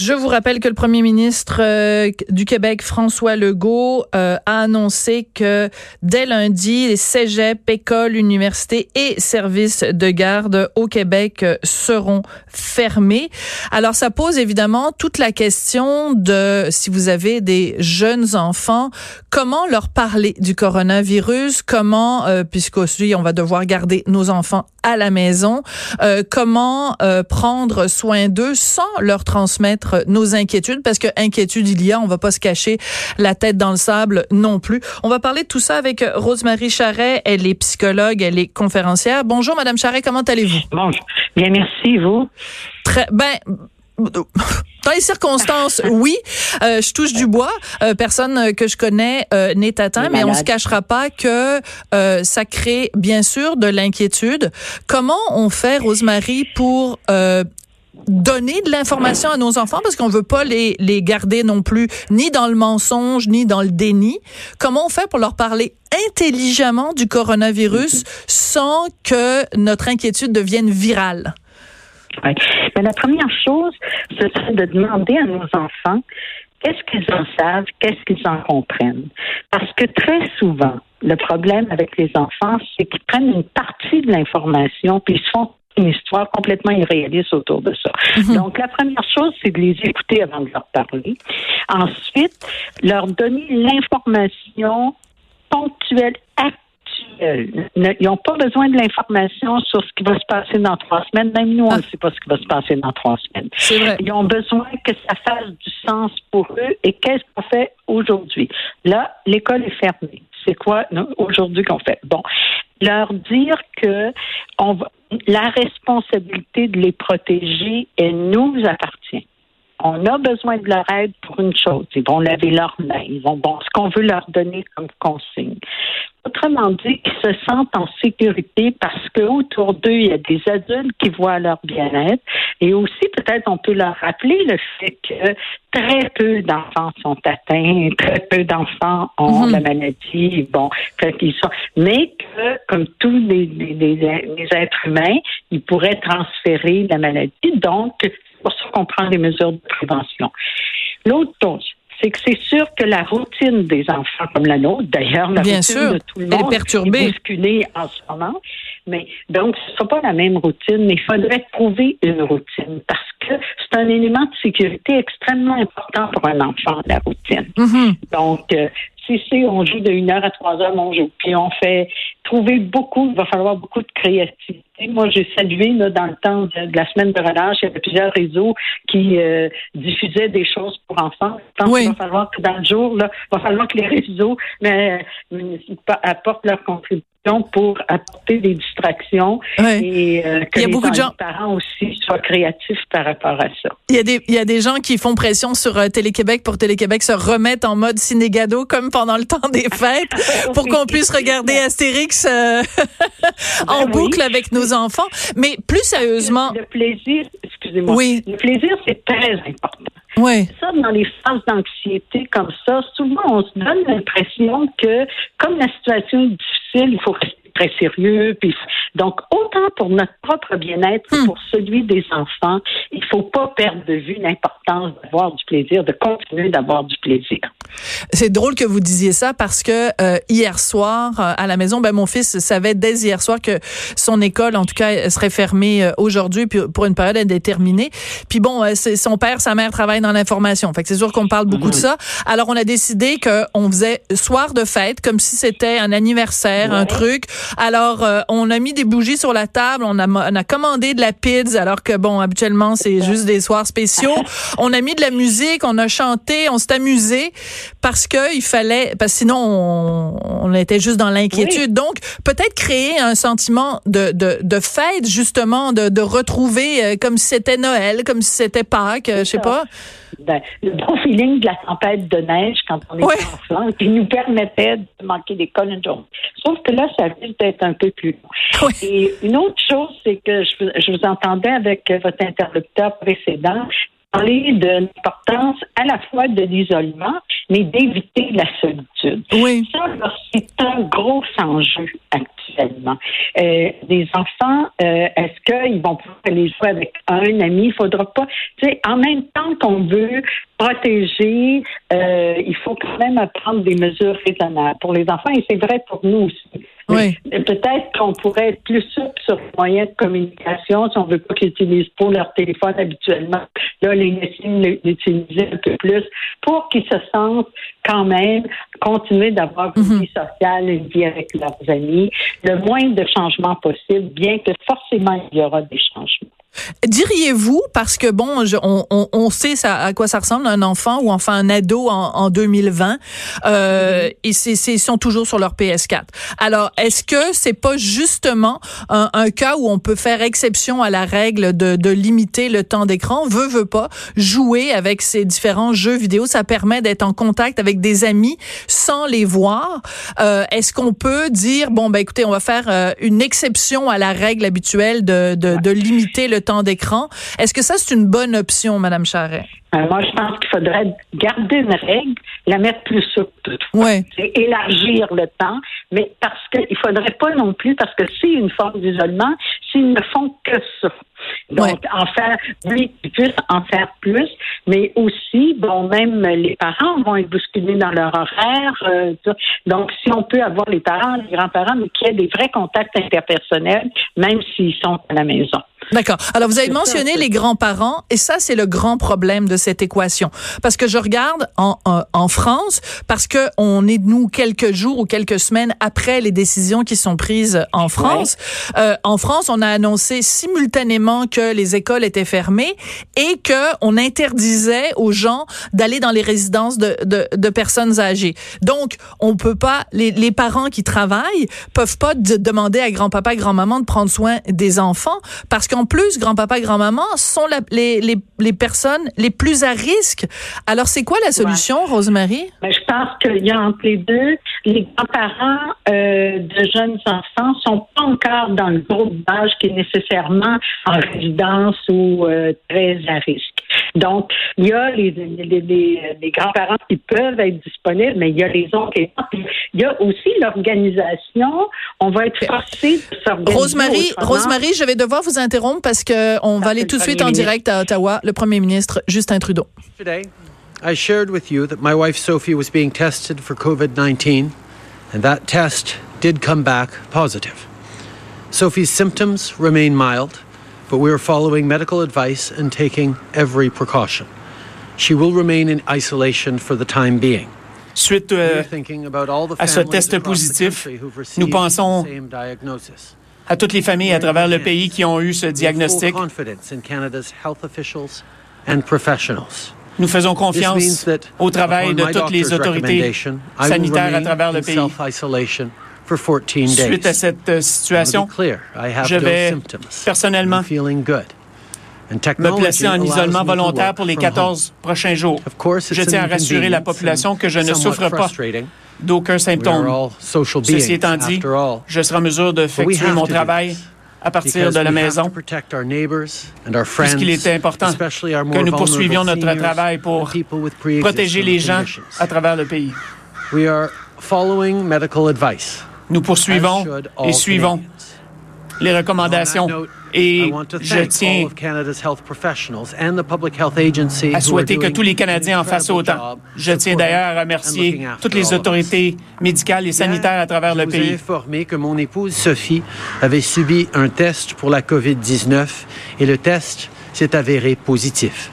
Je vous rappelle que le premier ministre euh, du Québec, François Legault, euh, a annoncé que dès lundi, les cégeps, écoles, universités et services de garde au Québec euh, seront fermés. Alors, ça pose évidemment toute la question de si vous avez des jeunes enfants, comment leur parler du coronavirus, comment, puisqu'aussi on va devoir garder nos enfants à la maison, comment prendre soin d'eux sans leur transmettre nos inquiétudes? Parce que inquiétude il y a, on va pas se cacher la tête dans le sable non plus. On va parler de tout ça avec Rosemary Charret, elle est psychologue, elle est conférencière. Bonjour madame Charret, comment allez-vous? Bonjour. Bien merci vous? Très ben dans les circonstances, oui. Euh, je touche du bois. Euh, personne que je connais euh, n'est atteint, mais on se cachera pas que ça crée bien sûr de l'inquiétude. Comment on fait, Rosemary, pour donner de l'information à nos enfants? Parce qu'on veut pas les, les garder non plus ni dans le mensonge ni dans le déni. Comment on fait pour leur parler intelligemment du coronavirus sans que notre inquiétude devienne virale? Mais la première chose, ce serait de demander à nos enfants qu'est-ce qu'ils en savent, qu'est-ce qu'ils en comprennent? Parce que très souvent, le problème avec les enfants, c'est qu'ils prennent une partie de l'information puis ils se font une histoire complètement irréaliste autour de ça. Mhm. Donc, la première chose, c'est de les écouter avant de leur parler. Ensuite, leur donner l'information ponctuelle, actuelle. Ils n'ont pas besoin de l'information sur ce qui va se passer dans trois semaines. Même nous, on ne ah. sait pas ce qui va se passer dans trois semaines. Ils ont besoin que ça fasse du sens pour eux. Et qu'est-ce qu'on fait aujourd'hui? Là, l'école est fermée. C'est quoi aujourd'hui qu'on fait? Bon, leur dire que on va, la responsabilité de les protéger, elle nous appartient. On a besoin de leur aide pour une chose. Ils vont laver leurs mains. Ils vont, bon, ce qu'on veut leur donner comme consigne. Autrement dit, qu'ils se sentent en sécurité parce qu'autour d'eux, il y a des adultes qui voient leur bien-être. Et aussi, peut-être, on peut leur rappeler le fait que très peu d'enfants sont atteints, très peu d'enfants ont mhm. la maladie. Bon, qu'ils sont, mais que, comme tous les, les, les, êtres humains, ils pourraient transférer la maladie. Donc, c'est pour ça qu'on prend des mesures de prévention. L'autre chose, c'est que c'est sûr que la routine des enfants comme la nôtre, d'ailleurs, la routine de tout le monde est perturbée. en ce moment. Mais donc, ce ne sera pas la même routine, mais il faudrait trouver une routine parce que c'est un élément de sécurité extrêmement important pour un enfant, la routine. Mm-hmm. Donc, euh, si c'est on joue de 1 heure à 3 heures, on joue. Puis on fait trouver beaucoup, il va falloir beaucoup de créativité. Moi, j'ai salué là, dans le temps de, la semaine de relâche, il y avait plusieurs réseaux qui euh, diffusaient des choses pour enfants. Je pense qu'il va falloir que dans le jour, là, il va falloir que les réseaux mais, euh, apportent leur contribution pour apporter des distractions et euh, que les beaucoup de gens... parents aussi soient créatifs par rapport à ça. Il y a des, il y a des gens qui font pression sur euh, Télé-Québec pour Télé-Québec se remettre en mode cinégado comme pendant le temps des fêtes pour qu'on puisse regarder Astérix euh, en ben boucle avec nos enfants. Mais plus sérieusement... Le, plaisir, excusez-moi. Oui. Le plaisir, c'est très important. Oui. Ça, dans les phases d'anxiété comme ça, souvent on se donne l'impression que comme la situation est difficile, il faut rester très sérieux. Puis, donc, autant pour notre propre bien-être que hmm. pour celui des enfants, il faut pas perdre de vue l'importance d'avoir du plaisir, de continuer d'avoir du plaisir. C'est drôle que vous disiez ça parce que euh, hier soir euh, à la maison, ben mon fils savait dès hier soir que son école, en tout cas, serait fermée euh, aujourd'hui pour une période indéterminée. Puis bon, c'est son père, sa mère travaillent dans l'information, fait que c'est sûr qu'on parle beaucoup de ça. Alors on a décidé que on faisait soir de fête comme si c'était un anniversaire, un truc. Alors on a mis des bougies sur la table, on a on a commandé de la pizza alors que bon habituellement c'est juste des soirs spéciaux. on a mis de la musique, on a chanté, on s'est amusé parce que il fallait, parce que sinon on, était juste dans l'inquiétude. Donc peut-être créer un sentiment de, de, de fête justement, de, de retrouver euh, comme si c'était Noël, comme si c'était Pâques, euh, je sais pas. Ben, le bon feeling de la tempête de neige quand on est enfant, qui nous permettait de manquer l'école une journée. Sauf que là, ça risque d'être un peu plus long. Et une autre chose, c'est que je, je vous entendais avec votre interlocuteur précédent parler de l'importance à la fois de l'isolement mais d'éviter la solitude. Oui. Ça, c'est un gros enjeu actuellement. Euh, des enfants, euh, est-ce qu'ils vont pouvoir aller jouer avec un ami? Il faudra pas, tu sais, en même temps qu'on veut protéger, euh, il faut quand même prendre des mesures raisonnables pour les enfants et c'est vrai pour nous aussi. Oui. Peut-être qu'on pourrait être plus souple sur les moyens de communication si on veut pas qu'ils utilisent pour leur téléphone habituellement. Là, les laisser l'utiliser un peu plus pour qu'ils se sentent quand même continuer d'avoir une mhm. vie sociale, une vie avec leurs amis, le moins de changements possible, bien que forcément il y aura des changements. Diriez-vous, parce que bon, on, on, on, sait ça, à quoi ça ressemble un enfant ou enfin un ado en, en 2020, euh, et c'est, ils sont toujours sur leur PS4. Alors, est-ce que c'est pas justement un, un, cas où on peut faire exception à la règle de, de limiter le temps d'écran, veut veut pas jouer avec ces différents jeux vidéo, ça permet d'être en contact avec des amis sans les voir. Euh, est-ce qu'on peut dire bon ben écoutez, on va faire euh, une exception à la règle habituelle de, de, de limiter le temps d'écran. Est-ce que ça, c'est une bonne option, Madame Charret? Euh, moi, je pense qu'il faudrait garder une règle, la mettre plus souple. Ouais. élargir le temps, mais parce qu'il faudrait pas non plus, parce que c'est une forme d'isolement, s'ils ne font que ça. Donc, en faire, oui, plus en faire plus, mais aussi, bon, même les parents vont être bousculés dans leur horaire. Euh, donc, si on peut avoir les parents, les grands-parents, mais qu'il y ait des vrais contacts interpersonnels, même s'ils sont à la maison. D'accord. Alors, vous avez mentionné les grands-parents, et ça, c'est le grand problème de cette équation. Parce que je regarde en, en, France, parce que on est, nous, quelques jours ou quelques semaines après les décisions qui sont prises en France. Euh, en France, on a annoncé simultanément que les écoles étaient fermées et que on interdisait aux gens d'aller dans les résidences de, de, de, personnes âgées. Donc, on peut pas, les, les parents qui travaillent peuvent pas demander à grand-papa grand-maman de prendre soin des enfants parce que en plus, grand-papa et grand-maman sont les, les, les, personnes les plus à risque. Alors, c'est quoi la solution, Rosemary? Ben, je pense qu'il y a entre les deux, les grands-parents euh, de jeunes enfants sont pas encore dans le groupe d'âge qui est nécessairement en résidence ou euh, très à risque. Donc, il y a les, les, les, grands-parents qui peuvent être disponibles, mais il y a les autres. Il y a aussi l'organisation. On va être forcé de s'organiser. Rosemary, Rosemary, je vais devoir vous interrompre parce que on va aller tout de suite en direct à Ottawa. Le premier ministre Justin Trudeau. Today, I shared with you that my wife Sophie was being tested for COVID-19 and that test did come back positive. Sophie's symptoms remain mild. But we are following medical advice and taking every precaution. She will remain in isolation for the time being. Suite euh, à ce test positif, nous pensons à toutes les familles à travers le pays qui ont eu ce diagnostic. Nous faisons confiance au travail de toutes les autorités sanitaires à travers le pays. Suite à cette euh, situation, je vais personnellement me placer en isolement volontaire pour les 14 prochains jours. Je tiens à rassurer la population que je ne souffre pas d'aucun symptôme. Ceci étant dit, je serai en mesure de faire mon travail à partir de la maison, puisqu'il est important que nous poursuivions notre travail pour protéger les gens à travers le pays. Nous poursuivons et suivons les recommandations et je tiens à souhaiter que tous les Canadiens en fassent autant. Je tiens d'ailleurs à remercier toutes les autorités médicales et sanitaires à travers le pays. informé que mon épouse Sophie avait subi un test pour la COVID-19 et le test s'est avéré positif.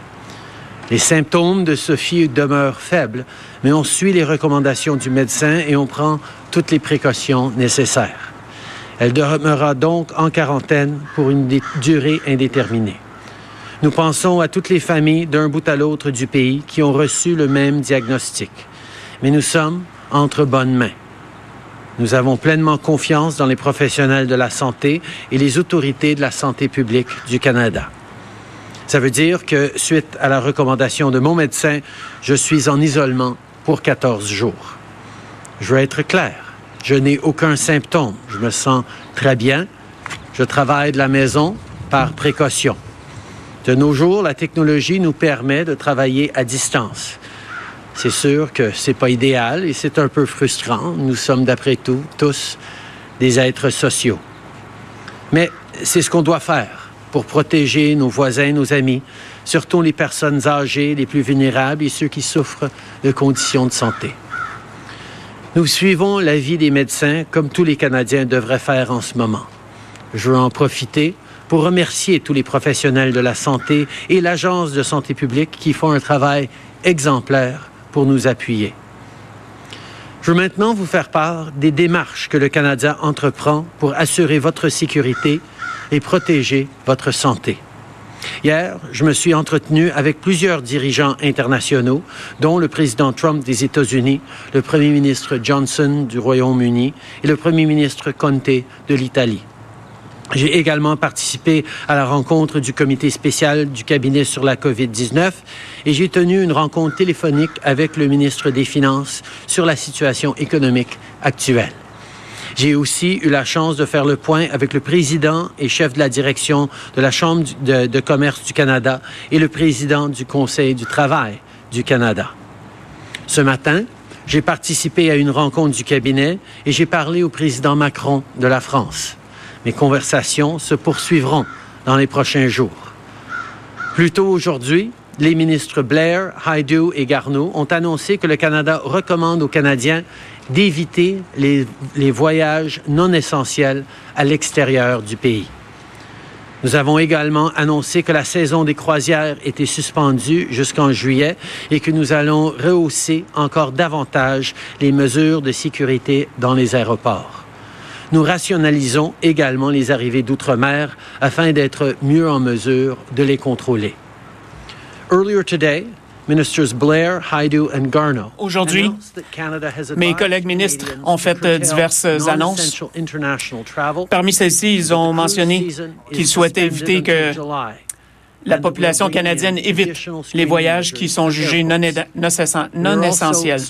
Les symptômes de Sophie demeurent faibles, mais on suit les recommandations du médecin et on prend toutes les précautions nécessaires. Elle demeurera donc en quarantaine pour une durée indéterminée. Nous pensons à toutes les familles d'un bout à l'autre du pays qui ont reçu le même diagnostic. Mais nous sommes entre bonnes mains. Nous avons pleinement confiance dans les professionnels de la santé et les autorités de la santé publique du Canada. Ça veut dire que, suite à la recommandation de mon médecin, je suis en isolement pour 14 jours. Je veux être clair. Je n'ai aucun symptôme. Je me sens très bien. Je travaille de la maison par précaution. De nos jours, la technologie nous permet de travailler à distance. C'est sûr que c'est pas idéal et c'est un peu frustrant. Nous sommes d'après tout tous des êtres sociaux. Mais c'est ce qu'on doit faire pour protéger nos voisins, nos amis, surtout les personnes âgées, les plus vulnérables et ceux qui souffrent de conditions de santé. Nous suivons l'avis des médecins comme tous les Canadiens devraient faire en ce moment. Je veux en profiter pour remercier tous les professionnels de la santé et l'Agence de santé publique qui font un travail exemplaire pour nous appuyer. Je veux maintenant vous faire part des démarches que le Canada entreprend pour assurer votre sécurité et protéger votre santé. Hier, je me suis entretenu avec plusieurs dirigeants internationaux, dont le président Trump des États-Unis, le premier ministre Johnson du Royaume-Uni et le premier ministre Conte de l'Italie. J'ai également participé à la rencontre du comité spécial du cabinet sur la COVID-19 et j'ai tenu une rencontre téléphonique avec le ministre des Finances sur la situation économique actuelle. J'ai aussi eu la chance de faire le point avec le président et chef de la direction de la Chambre de, commerce du Canada et le président du Conseil du travail du Canada. Ce matin, j'ai participé à une rencontre du cabinet et j'ai parlé au président Macron de la France. Mes conversations se poursuivront dans les prochains jours. Plus tôt aujourd'hui, les ministres Blair, Haidu et Garneau ont annoncé que le Canada recommande aux Canadiens d'éviter les, les, voyages non essentiels à l'extérieur du pays. Nous avons également annoncé que la saison des croisières était suspendue jusqu'en juillet et que nous allons rehausser encore davantage les mesures de sécurité dans les aéroports. Nous rationalisons également les arrivées d'outre-mer afin d'être mieux en mesure de les contrôler. Earlier today, Ministers Blair, Haidu and Garneau. Aujourd'hui, mes collègues ministres ont fait euh, diverses annonces. Parmi celles-ci, ils ont mentionné qu'ils souhaitaient éviter que la population canadienne évite les voyages qui sont jugés non, non essentiels.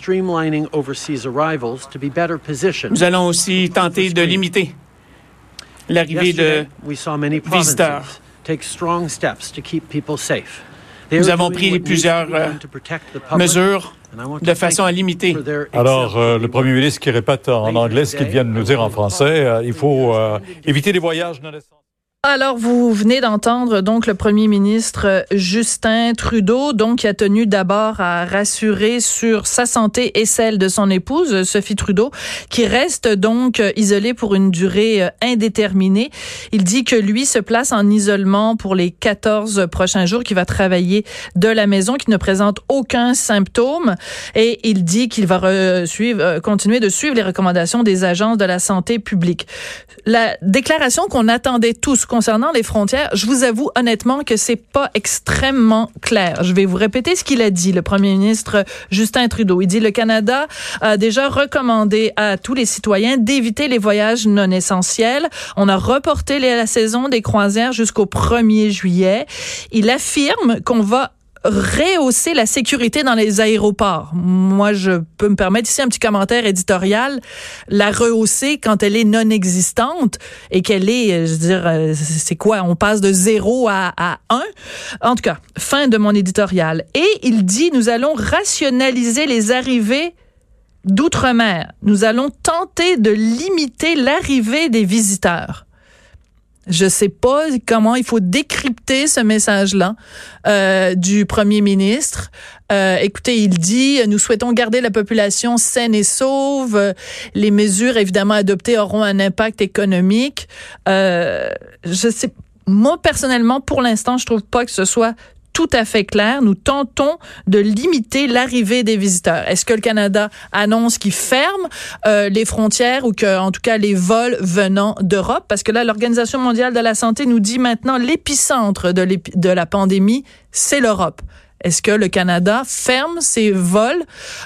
Nous allons aussi tenter de limiter l'arrivée de visiteurs. Nous avons pris plusieurs euh, mesures de façon à limiter. Alors, euh, le premier ministre qui répète en anglais ce qu'il vient de nous dire en français, euh, il faut éviter les voyages non essentiels. Alors, vous venez d'entendre donc le premier ministre Justin Trudeau, donc qui a tenu d'abord à rassurer sur sa santé et celle de son épouse Sophie Trudeau, qui reste donc isolée pour une durée euh, indéterminée. Il dit que lui se place en isolement pour les 14 prochains jours, qu'il va travailler de la maison, qu'il ne présente aucun symptôme et il dit qu'il va suivre, euh, continuer de suivre les recommandations des agences de la santé publique. La déclaration qu'on attendait tous, concernant les frontières, je vous avoue honnêtement que c'est pas extrêmement clair. Je vais vous répéter ce qu'il a dit, le premier ministre Justin Trudeau. Il dit le Canada a déjà recommandé à tous les citoyens d'éviter les voyages non essentiels. On a reporté la saison des croisières jusqu'au 1er juillet. Il affirme qu'on va rehausser la sécurité dans les aéroports. Moi, je peux me permettre ici un petit commentaire éditorial. La rehausser quand elle est non existante et qu'elle est, euh, je veux dire, euh, c'est quoi? On passe de zéro à, à un? En tout cas, fin de mon éditorial. Et il dit, nous allons rationaliser les arrivées d'outre-mer. Nous allons tenter de limiter l'arrivée des visiteurs. Je sais pas comment il faut décrypter ce message-là euh, du premier ministre. Euh, écoutez, il dit nous souhaitons garder la population saine et sauve. Les mesures évidemment adoptées auront un impact économique. Euh, je sais moi personnellement, pour l'instant, je trouve pas que ce soit tout à fait clair. Nous tentons de limiter l'arrivée des visiteurs. Est-ce que le Canada annonce qu'il ferme euh, les frontières ou que, en tout cas, les vols venant d'Europe? Parce que là, l'Organisation mondiale de la santé nous dit maintenant l'épicentre de, la pandémie, c'est l'Europe. Est-ce que le Canada ferme ses vols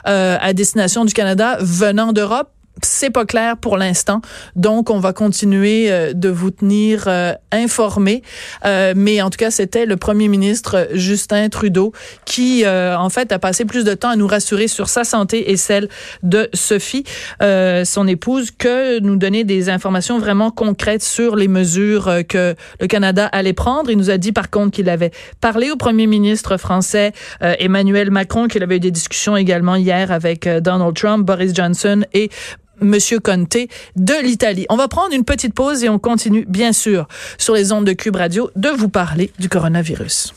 euh, à destination du Canada venant d'Europe? C'est pas clair pour l'instant. Donc, on va continuer euh, de vous tenir euh, informés. Euh, mais en tout cas, c'était le premier ministre Justin Trudeau qui, en fait, a passé plus de temps à nous rassurer sur sa santé et celle de Sophie, son épouse, que nous donner des informations vraiment concrètes sur les mesures que le Canada allait prendre. Il nous a dit, par contre, qu'il avait parlé au premier ministre français Emmanuel Macron, qu'il avait eu des discussions également hier avec Donald Trump, Boris Johnson et Monsieur Conte de l'Italie. On va prendre une petite pause et on continue, bien sûr, sur les ondes de Cube Radio, de vous parler du coronavirus.